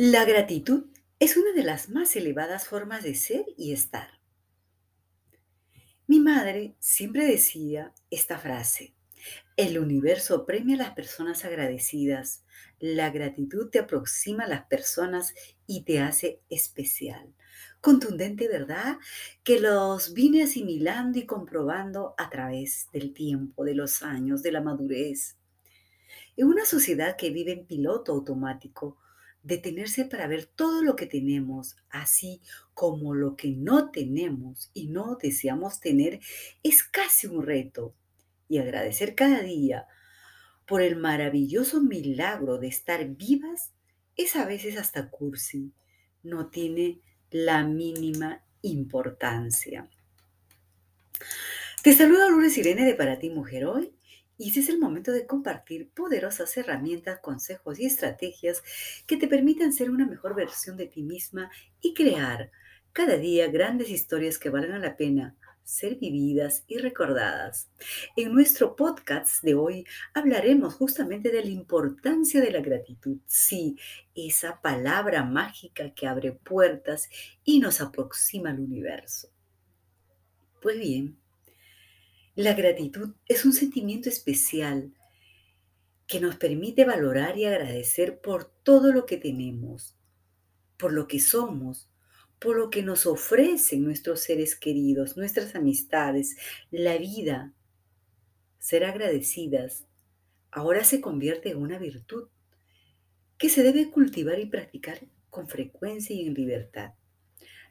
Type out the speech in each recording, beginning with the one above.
La gratitud es una de las más elevadas formas de ser y estar. Mi madre siempre decía esta frase, el universo premia a las personas agradecidas, la gratitud te aproxima a las personas y te hace especial. Contundente, ¿verdad? Que los vine asimilando y comprobando a través del tiempo, de los años, de la madurez. En una sociedad que vive en piloto automático, detenerse para ver todo lo que tenemos, así como lo que no tenemos y no deseamos tener, es casi un reto. Y agradecer cada día por el maravilloso milagro de estar vivas es a veces hasta cursi. No tiene la mínima importancia. Te saluda Lourdes Irene de Para ti Mujer Hoy y ese es el momento de compartir poderosas herramientas, consejos y estrategias que te permitan ser una mejor versión de ti misma y crear cada día grandes historias que valgan la pena ser vividas y recordadas. En nuestro podcast de hoy hablaremos justamente de la importancia de la gratitud. Sí, esa palabra mágica que abre puertas y nos aproxima al universo. Pues bien, la gratitud es un sentimiento especial que nos permite valorar y agradecer por todo lo que tenemos, por lo que somos, por lo que nos ofrecen nuestros seres queridos, nuestras amistades, la vida. Ser agradecidas ahora se convierte en una virtud que se debe cultivar y practicar con frecuencia y en libertad.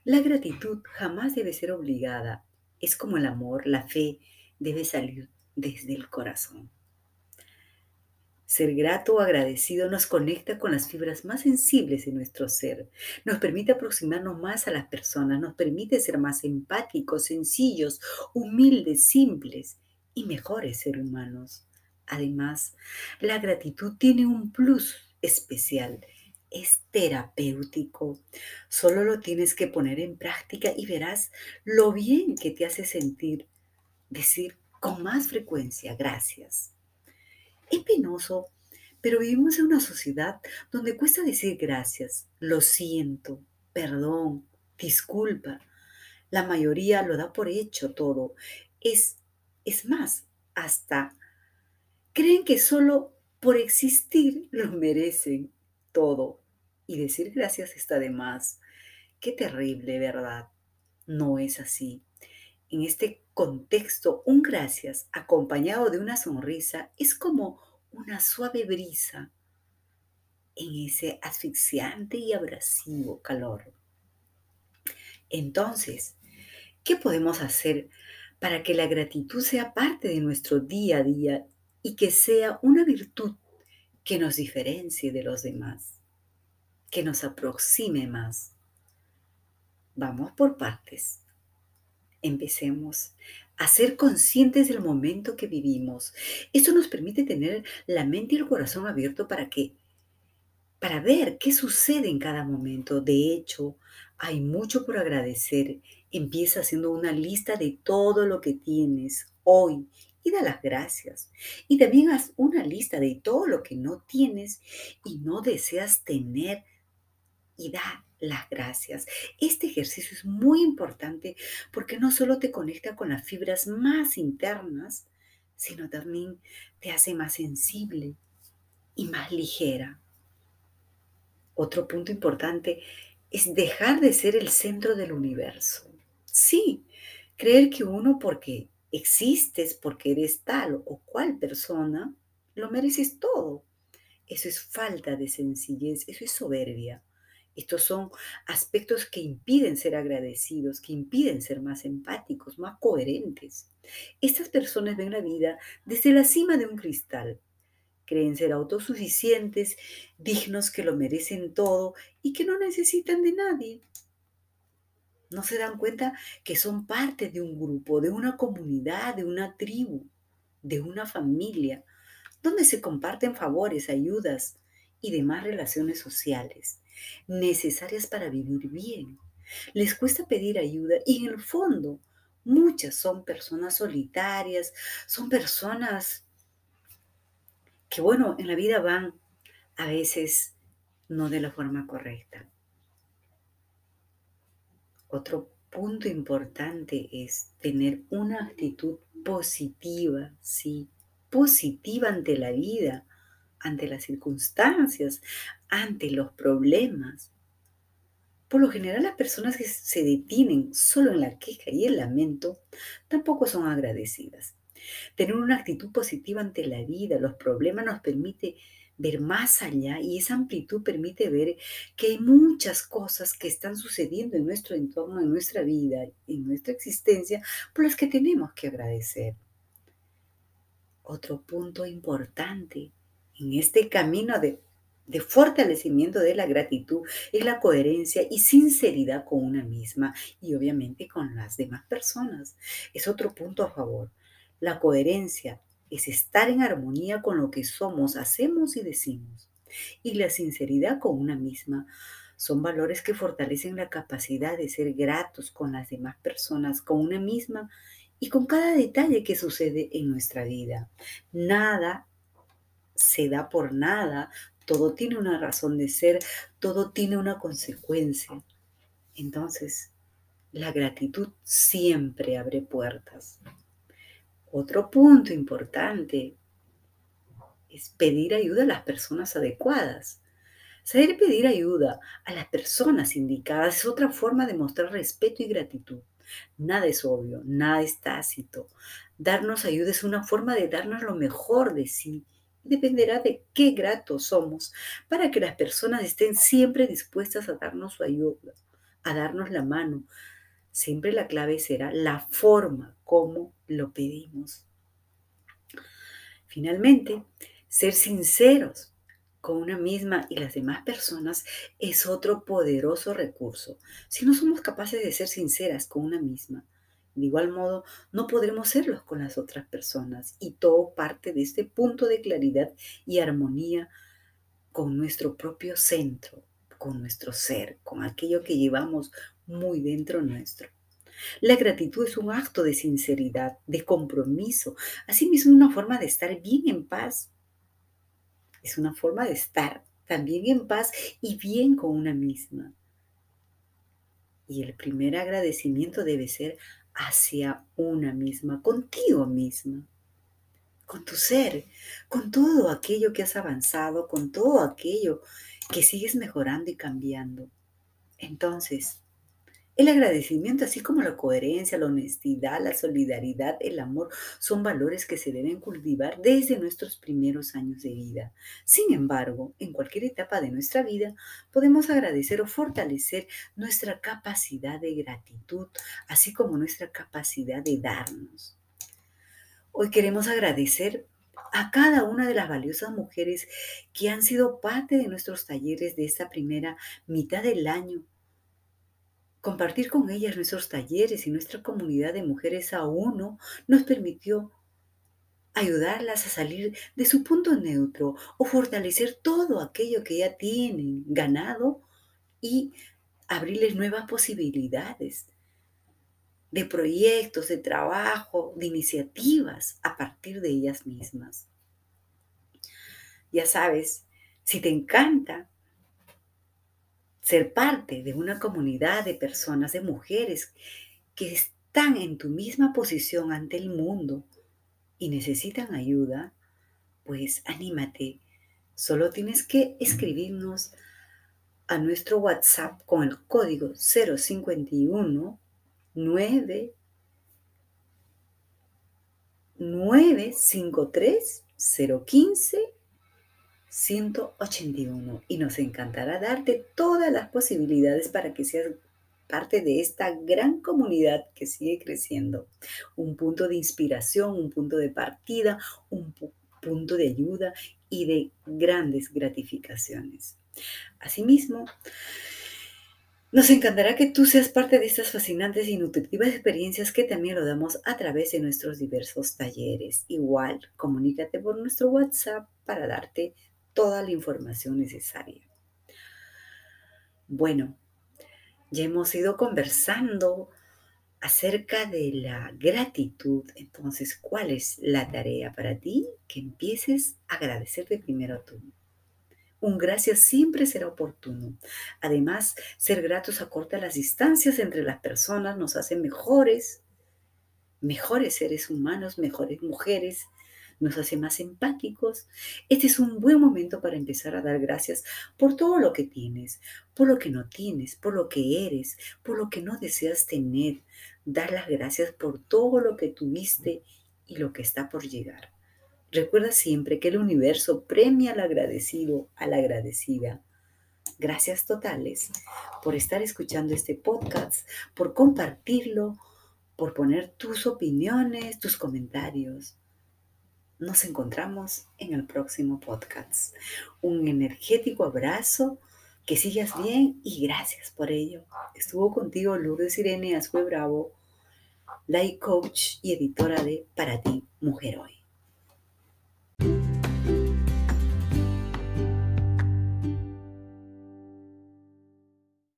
La gratitud jamás debe ser obligada. Es como el amor, la fe, debe salir desde el corazón. Ser grato o agradecido nos conecta con las fibras más sensibles de nuestro ser, nos permite aproximarnos más a las personas, nos permite ser más empáticos, sencillos, humildes, simples y mejores seres humanos. Además, la gratitud tiene un plus especial, es terapéutico. Solo lo tienes que poner en práctica y verás lo bien que te hace sentir decir con más frecuencia gracias. Es penoso, pero vivimos en una sociedad donde cuesta decir gracias, lo siento, perdón, disculpa. La mayoría lo da por hecho todo. Es, es más, hasta creen que solo por existir lo merecen todo. Y decir gracias está de más. Qué terrible, ¿verdad? No es así. En este contexto, un gracias acompañado de una sonrisa es como una suave brisa en ese asfixiante y abrasivo calor. Entonces, ¿qué podemos hacer para que la gratitud sea parte de nuestro día a día y que sea una virtud que nos diferencie de los demás, que nos aproxime más? Vamos por partes. Empecemos a ser conscientes del momento que vivimos. Esto nos permite tener la mente y el corazón abierto para que para ver qué sucede en cada momento. De hecho, hay mucho por agradecer. Empieza haciendo una lista de todo lo que tienes hoy y da las gracias. Y también haz una lista de todo lo que no tienes y no deseas tener y da las gracias. Este ejercicio es muy importante porque no solo te conecta con las fibras más internas, sino también te hace más sensible y más ligera. Otro punto importante es dejar de ser el centro del universo. Sí, creer que uno porque existes, porque eres tal o cual persona, lo mereces todo. Eso es falta de sencillez, eso es soberbia. Estos son aspectos que impiden ser agradecidos, que impiden ser más empáticos, más coherentes. Estas personas ven la vida desde la cima de un cristal. Creen ser autosuficientes, dignos que lo merecen todo y que no necesitan de nadie. No se dan cuenta que son parte de un grupo, de una comunidad, de una tribu, de una familia, donde se comparten favores, ayudas y demás relaciones sociales necesarias para vivir bien. Les cuesta pedir ayuda y en el fondo muchas son personas solitarias, son personas que, bueno, en la vida van a veces no de la forma correcta. Otro punto importante es tener una actitud positiva, sí, positiva ante la vida, ante las circunstancias, ante los problemas. Por lo general, las personas que se detienen solo en la queja y el lamento tampoco son agradecidas. Tener una actitud positiva ante la vida, los problemas nos permite ver más allá y esa amplitud permite ver que hay muchas cosas que están sucediendo en nuestro entorno, en nuestra vida, en nuestra existencia, por las que tenemos que agradecer. Otro punto importante en este camino de, fortalecimiento de la gratitud es la coherencia y sinceridad con una misma y obviamente con las demás personas. Es otro punto a favor. La coherencia es estar en armonía con lo que somos, hacemos y decimos. Y la sinceridad con una misma son valores que fortalecen la capacidad de ser gratos con las demás personas, con una misma y con cada detalle que sucede en nuestra vida. Nada se da por nada, todo tiene una razón de ser, todo tiene una consecuencia. Entonces, la gratitud siempre abre puertas. Otro punto importante es pedir ayuda a las personas adecuadas. Saber pedir ayuda a las personas indicadas es otra forma de mostrar respeto y gratitud. Nada es obvio, nada es tácito. Darnos ayuda es una forma de darnos lo mejor de sí. Dependerá de qué gratos somos para que las personas estén siempre dispuestas a darnos su ayuda, a darnos la mano. Siempre la clave será la forma como lo pedimos. Finalmente, ser sinceros con una misma y las demás personas es otro poderoso recurso. Si no somos capaces de ser sinceras con una misma, de igual modo no podremos serlos con las otras personas y todo parte de este punto de claridad y armonía con nuestro propio centro, con nuestro ser, con aquello que llevamos muy dentro nuestro. La gratitud es un acto de sinceridad, de compromiso, asimismo una forma de estar bien en paz. Es una forma de estar también en paz y bien con una misma. Y el primer agradecimiento debe ser hacia una misma, contigo misma, con tu ser, con todo aquello que has avanzado, con todo aquello que sigues mejorando y cambiando. Entonces, el agradecimiento, así como la coherencia, la honestidad, la solidaridad, el amor, son valores que se deben cultivar desde nuestros primeros años de vida. Sin embargo, en cualquier etapa de nuestra vida, podemos agradecer o fortalecer nuestra capacidad de gratitud, así como nuestra capacidad de darnos. Hoy queremos agradecer a cada una de las valiosas mujeres que han sido parte de nuestros talleres de esta primera mitad del año Compartir con ellas nuestros talleres y nuestra comunidad de mujeres a uno nos permitió ayudarlas a salir de su punto neutro o fortalecer todo aquello que ya tienen ganado y abrirles nuevas posibilidades de proyectos, de trabajo, de iniciativas a partir de ellas mismas. Ya sabes, si te encanta ser parte de una comunidad de personas, de mujeres que están en tu misma posición ante el mundo y necesitan ayuda, pues anímate. Solo tienes que escribirnos a nuestro WhatsApp con el código 051 9 953 015 181 y nos encantará darte todas las posibilidades para que seas parte de esta gran comunidad que sigue creciendo. Un punto de inspiración, un punto de partida, un punto de ayuda y de grandes gratificaciones. Asimismo, nos encantará que tú seas parte de estas fascinantes y nutritivas experiencias que también lo damos a través de nuestros diversos talleres. Igual, comunícate por nuestro WhatsApp para darte toda la información necesaria. Bueno, ya hemos ido conversando acerca de la gratitud. Entonces, ¿cuál es la tarea para ti? Que empieces a agradecerte primero tú. Un gracias siempre será oportuno. Además, ser gratos acorta las distancias entre las personas, nos hace mejores, mejores seres humanos, mejores mujeres, nos hace más empáticos. Este es un buen momento para empezar a dar gracias por todo lo que tienes, por lo que no tienes, por lo que eres, por lo que no deseas tener. Dar las gracias por todo lo que tuviste y lo que está por llegar. Recuerda siempre que el universo premia al agradecido, a la agradecida. Gracias totales por estar escuchando este podcast, por compartirlo, por poner tus opiniones, tus comentarios. Nos encontramos en el próximo podcast. Un energético abrazo, que sigas bien y gracias por ello. Estuvo contigo Lourdes Irene Azue Bravo, life coach y editora de Para ti, Mujer Hoy.